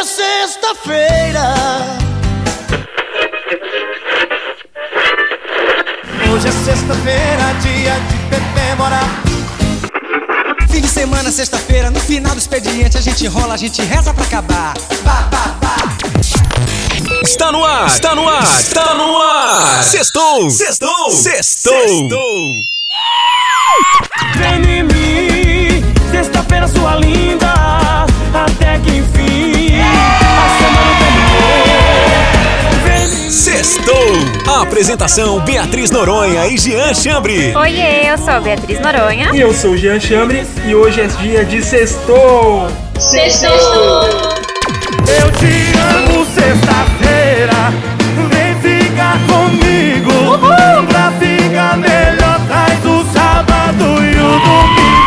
é sexta-feira. Hoje é sexta-feira, dia de comemorar. Fim de semana, sexta-feira, no final do expediente a gente rola, a gente reza pra acabar. Bah, bah, bah. Está no ar, está no ar, está no ar. Sextou, sextou, sextou. Vem apresentação Beatriz Noronha e Jean Chambre. Oiê, eu sou a Beatriz Noronha. E eu sou o Jean Chambre e hoje é dia de sextou. Eu te amo, sexta-feira. Vem ficar comigo. Pra ficar melhor, traz o sábado e o domingo.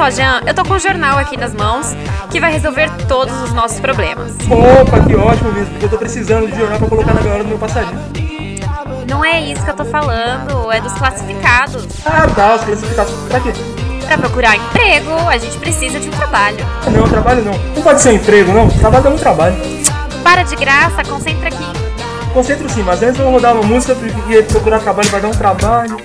Só, Jean, eu tô com um jornal aqui nas mãos que vai resolver todos os nossos problemas. Opa, que ótimo mesmo, porque eu tô precisando de jornal pra colocar na gaiola do meu passarinho. Não é isso que eu tô falando, é dos classificados. Ah, tá, os classificados. Pra quê? Pra procurar emprego, a gente precisa de um trabalho. Não, trabalho não. Não pode ser emprego, não. Trabalho é um trabalho. Para de graça, concentra aqui. Concentro sim, mas antes eu vou rodar uma música porque procurar trabalho vai dar um trabalho.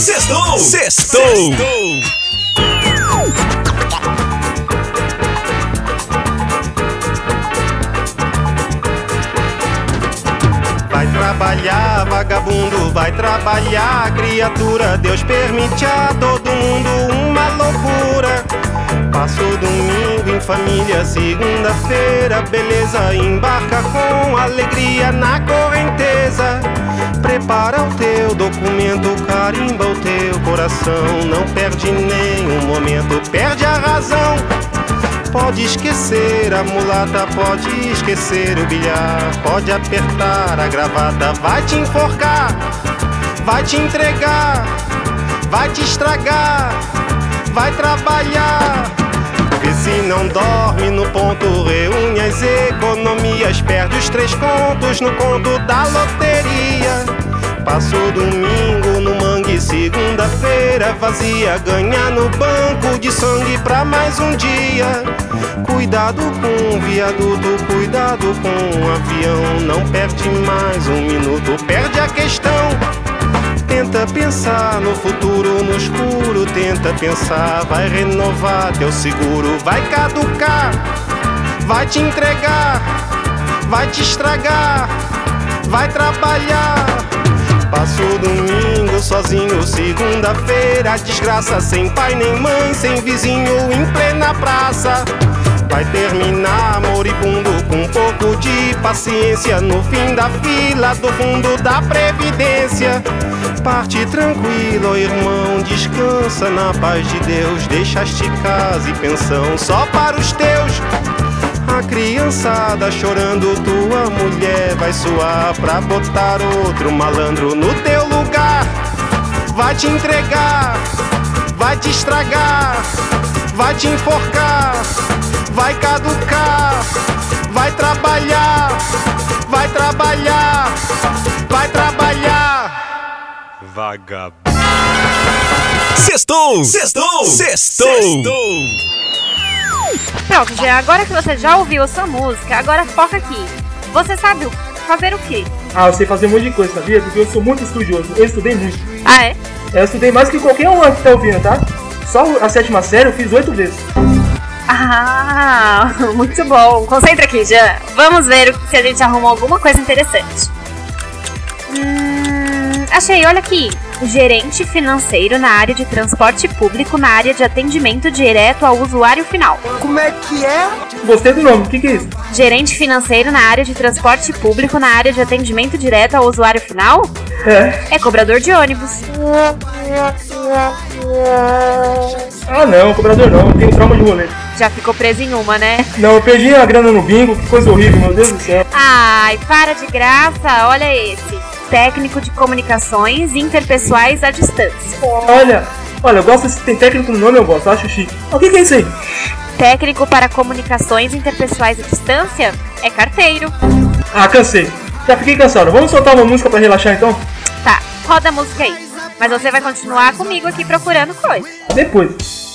Sextou! Sextou! Sextou! Vai trabalhar, vagabundo, vai trabalhar, criatura. Deus permite a todo mundo uma loucura. Passo domingo em família, segunda-feira, beleza. Embarca com alegria na correnteza. Prepara o teu documento, carimba o teu coração. Não perde nenhum momento, perde a razão. Pode esquecer a mulata, pode esquecer o bilhar. Pode apertar a gravata, vai te enforcar, vai te entregar, vai te estragar, vai trabalhar. Vê se não dorme no ponto, reúne as economias, perde os três contos no conto da loteria. Passo domingo no mangue, segunda-feira vazia. Ganha no banco de sangue pra mais um dia. Cuidado com o viaduto, cuidado com o avião. Não perde mais um minuto, perde a questão. Tenta pensar no futuro, no escuro. Tenta pensar, vai renovar teu seguro. Vai caducar, vai te entregar, vai te estragar, vai trabalhar. Passo domingo sozinho, segunda-feira, desgraça, sem pai nem mãe, sem vizinho em plena praça. Vai terminar moribundo com um pouco de paciência no fim da fila do fundo da previdência. Parte tranquilo, irmão, descansa na paz de Deus. Deixaste casa e pensão só para os teus. A criançada chorando, tua mulher vai suar pra botar outro malandro no teu lugar. Vai te entregar, vai te estragar, vai te enforcar, vai caducar, vai trabalhar, vai trabalhar, vai trabalhar. Vagabundo. Sextou! Sextou! Sextou! Pronto, Jean, agora que você já ouviu a sua música, agora foca aqui. Você sabe fazer o quê? Ah, eu sei fazer um monte de coisa, sabia? Porque eu sou muito estudioso. Eu estudei muito. Ah, é? Eu estudei mais que qualquer um que tá ouvindo, tá? Só a sétima série eu fiz oito vezes. Ah, muito bom. Concentra aqui, Jean. Vamos ver se a gente arruma alguma coisa interessante. Hum, achei, olha aqui. Gerente financeiro na área de transporte público, na área de atendimento direto ao usuário final. Gostei do nome, o que, que é isso? Gerente financeiro na área de transporte público, na área de atendimento direto ao usuário final? É. É cobrador de ônibus. Ah não, cobrador não, eu tenho trauma de rolê. Já ficou preso em uma, né? Não, eu perdi a grana no bingo, que coisa horrível, meu Deus do céu. Ai, para de graça, olha esse. Técnico de comunicações interpessoais à distância. Olha, olha, eu gosto, se tem técnico no nome eu gosto, acho chique. O que, que é isso aí? Técnico para comunicações interpessoais à distância é carteiro. Ah, cansei. Já fiquei cansado. Vamos soltar uma música pra relaxar então? Tá, roda a música aí. Mas você vai continuar comigo aqui procurando coisa. Depois.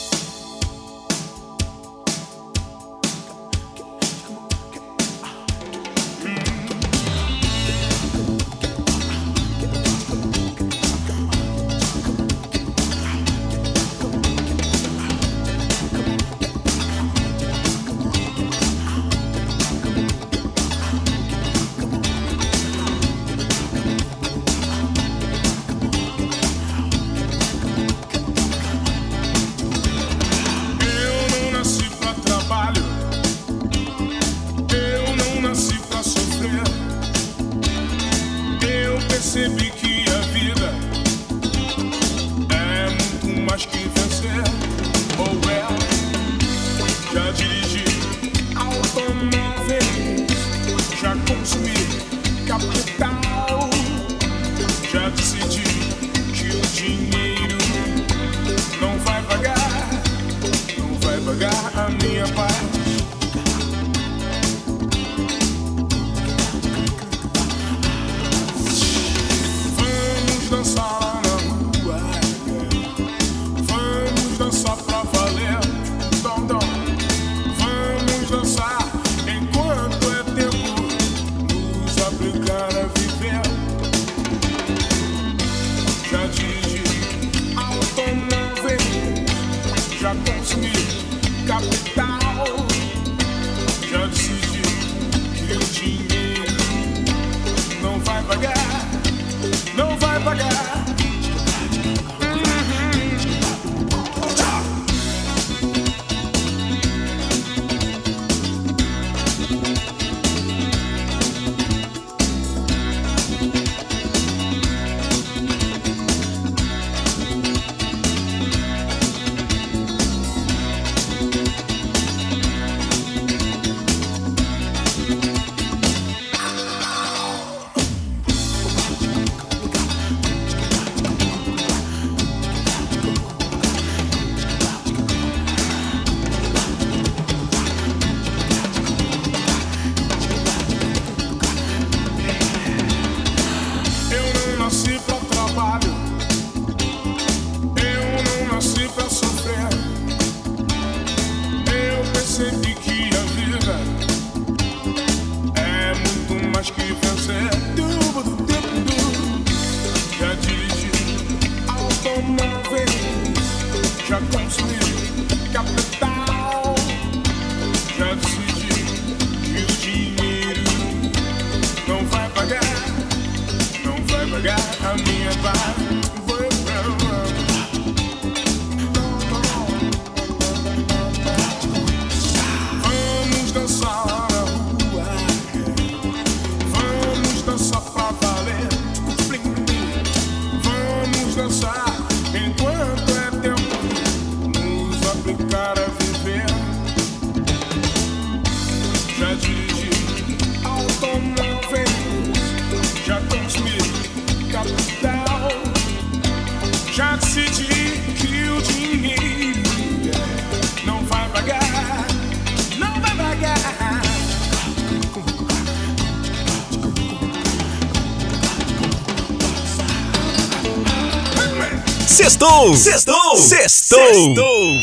Sextou! Sextou! Sextou!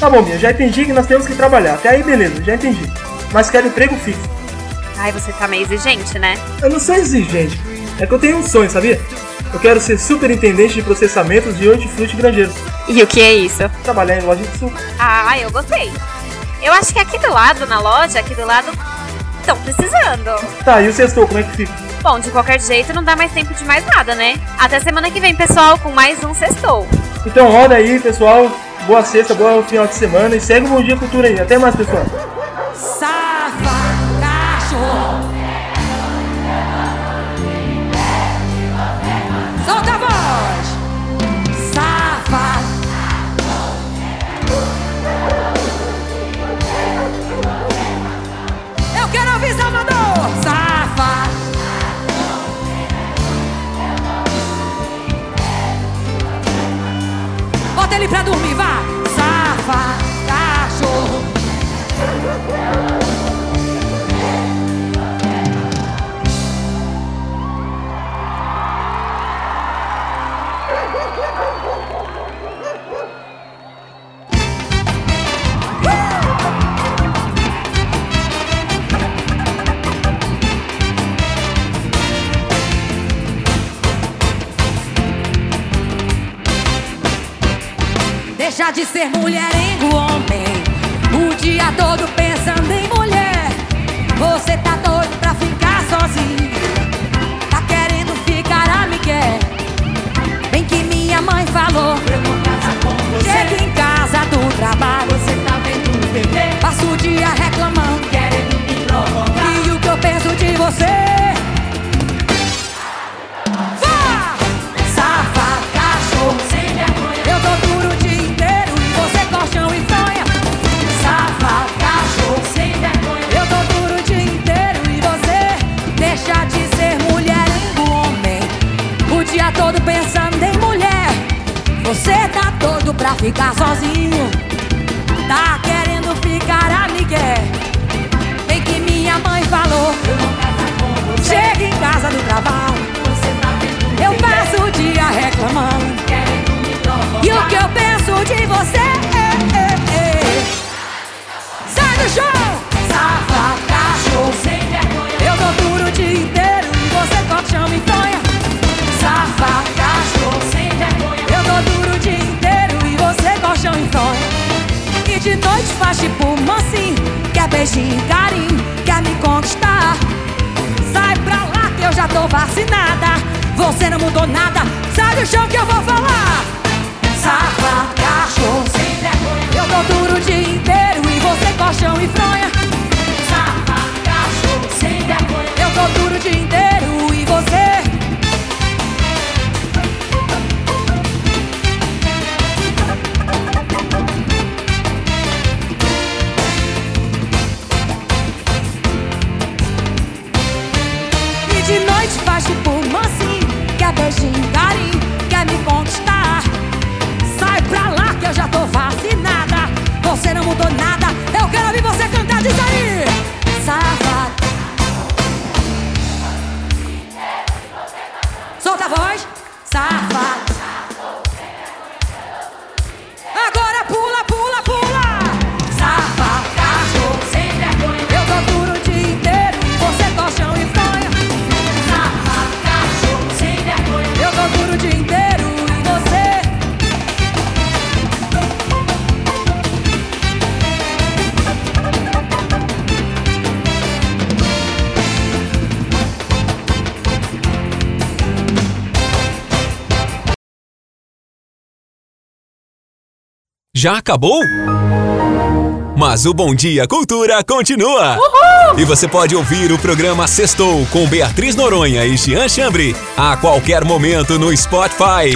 Tá bom, Bia, já entendi que nós temos que trabalhar. Até aí, beleza, já entendi. Mas quero emprego fixo. Ai, você tá meio exigente, né? Eu não sou exigente. É que eu tenho um sonho, sabia? Eu quero ser superintendente de processamentos de hortifruti grangeiros. E o que é isso? Trabalhar em loja de suco. Ah, eu gostei. Eu acho que aqui do lado, na loja, aqui do lado, estão precisando. Tá, e o sextou, como é que fica? Bom, de qualquer jeito, não dá mais tempo de mais nada, né? Até semana que vem, pessoal, com mais um Sextou. Então roda aí, pessoal. Boa sexta, boa final de semana e segue o Bom Dia Cultura aí. Até mais, pessoal. Safa, De ser mulherengo, homem. O dia todo pensando em mulher. Você tá doido pra ficar sozinho. Tá querendo ficar a Miguel. Bem que minha mãe falou. Chega em casa do trabalho. Você tá vendo TV. Passa o dia reclamando. Querendo me provocar. E o que eu penso de você? Pra ficar sozinho. Faz tipo mansinho. Quer beijinho, carinho, quer me conquistar. Sai pra lá que eu já tô vacinada. Você não mudou nada. Sai do chão que eu vou falar. Safa, cachorro, sem vergonha. Eu tô duro o dia inteiro e você colchão e fronha. Safa, cachorro, sem vergonha. Eu tô duro o dia inteiro mudou nada Já acabou? Mas o Bom Dia Cultura continua! E você pode ouvir o programa Sextou com Beatriz Noronha e Jean Chambre a qualquer momento no Spotify.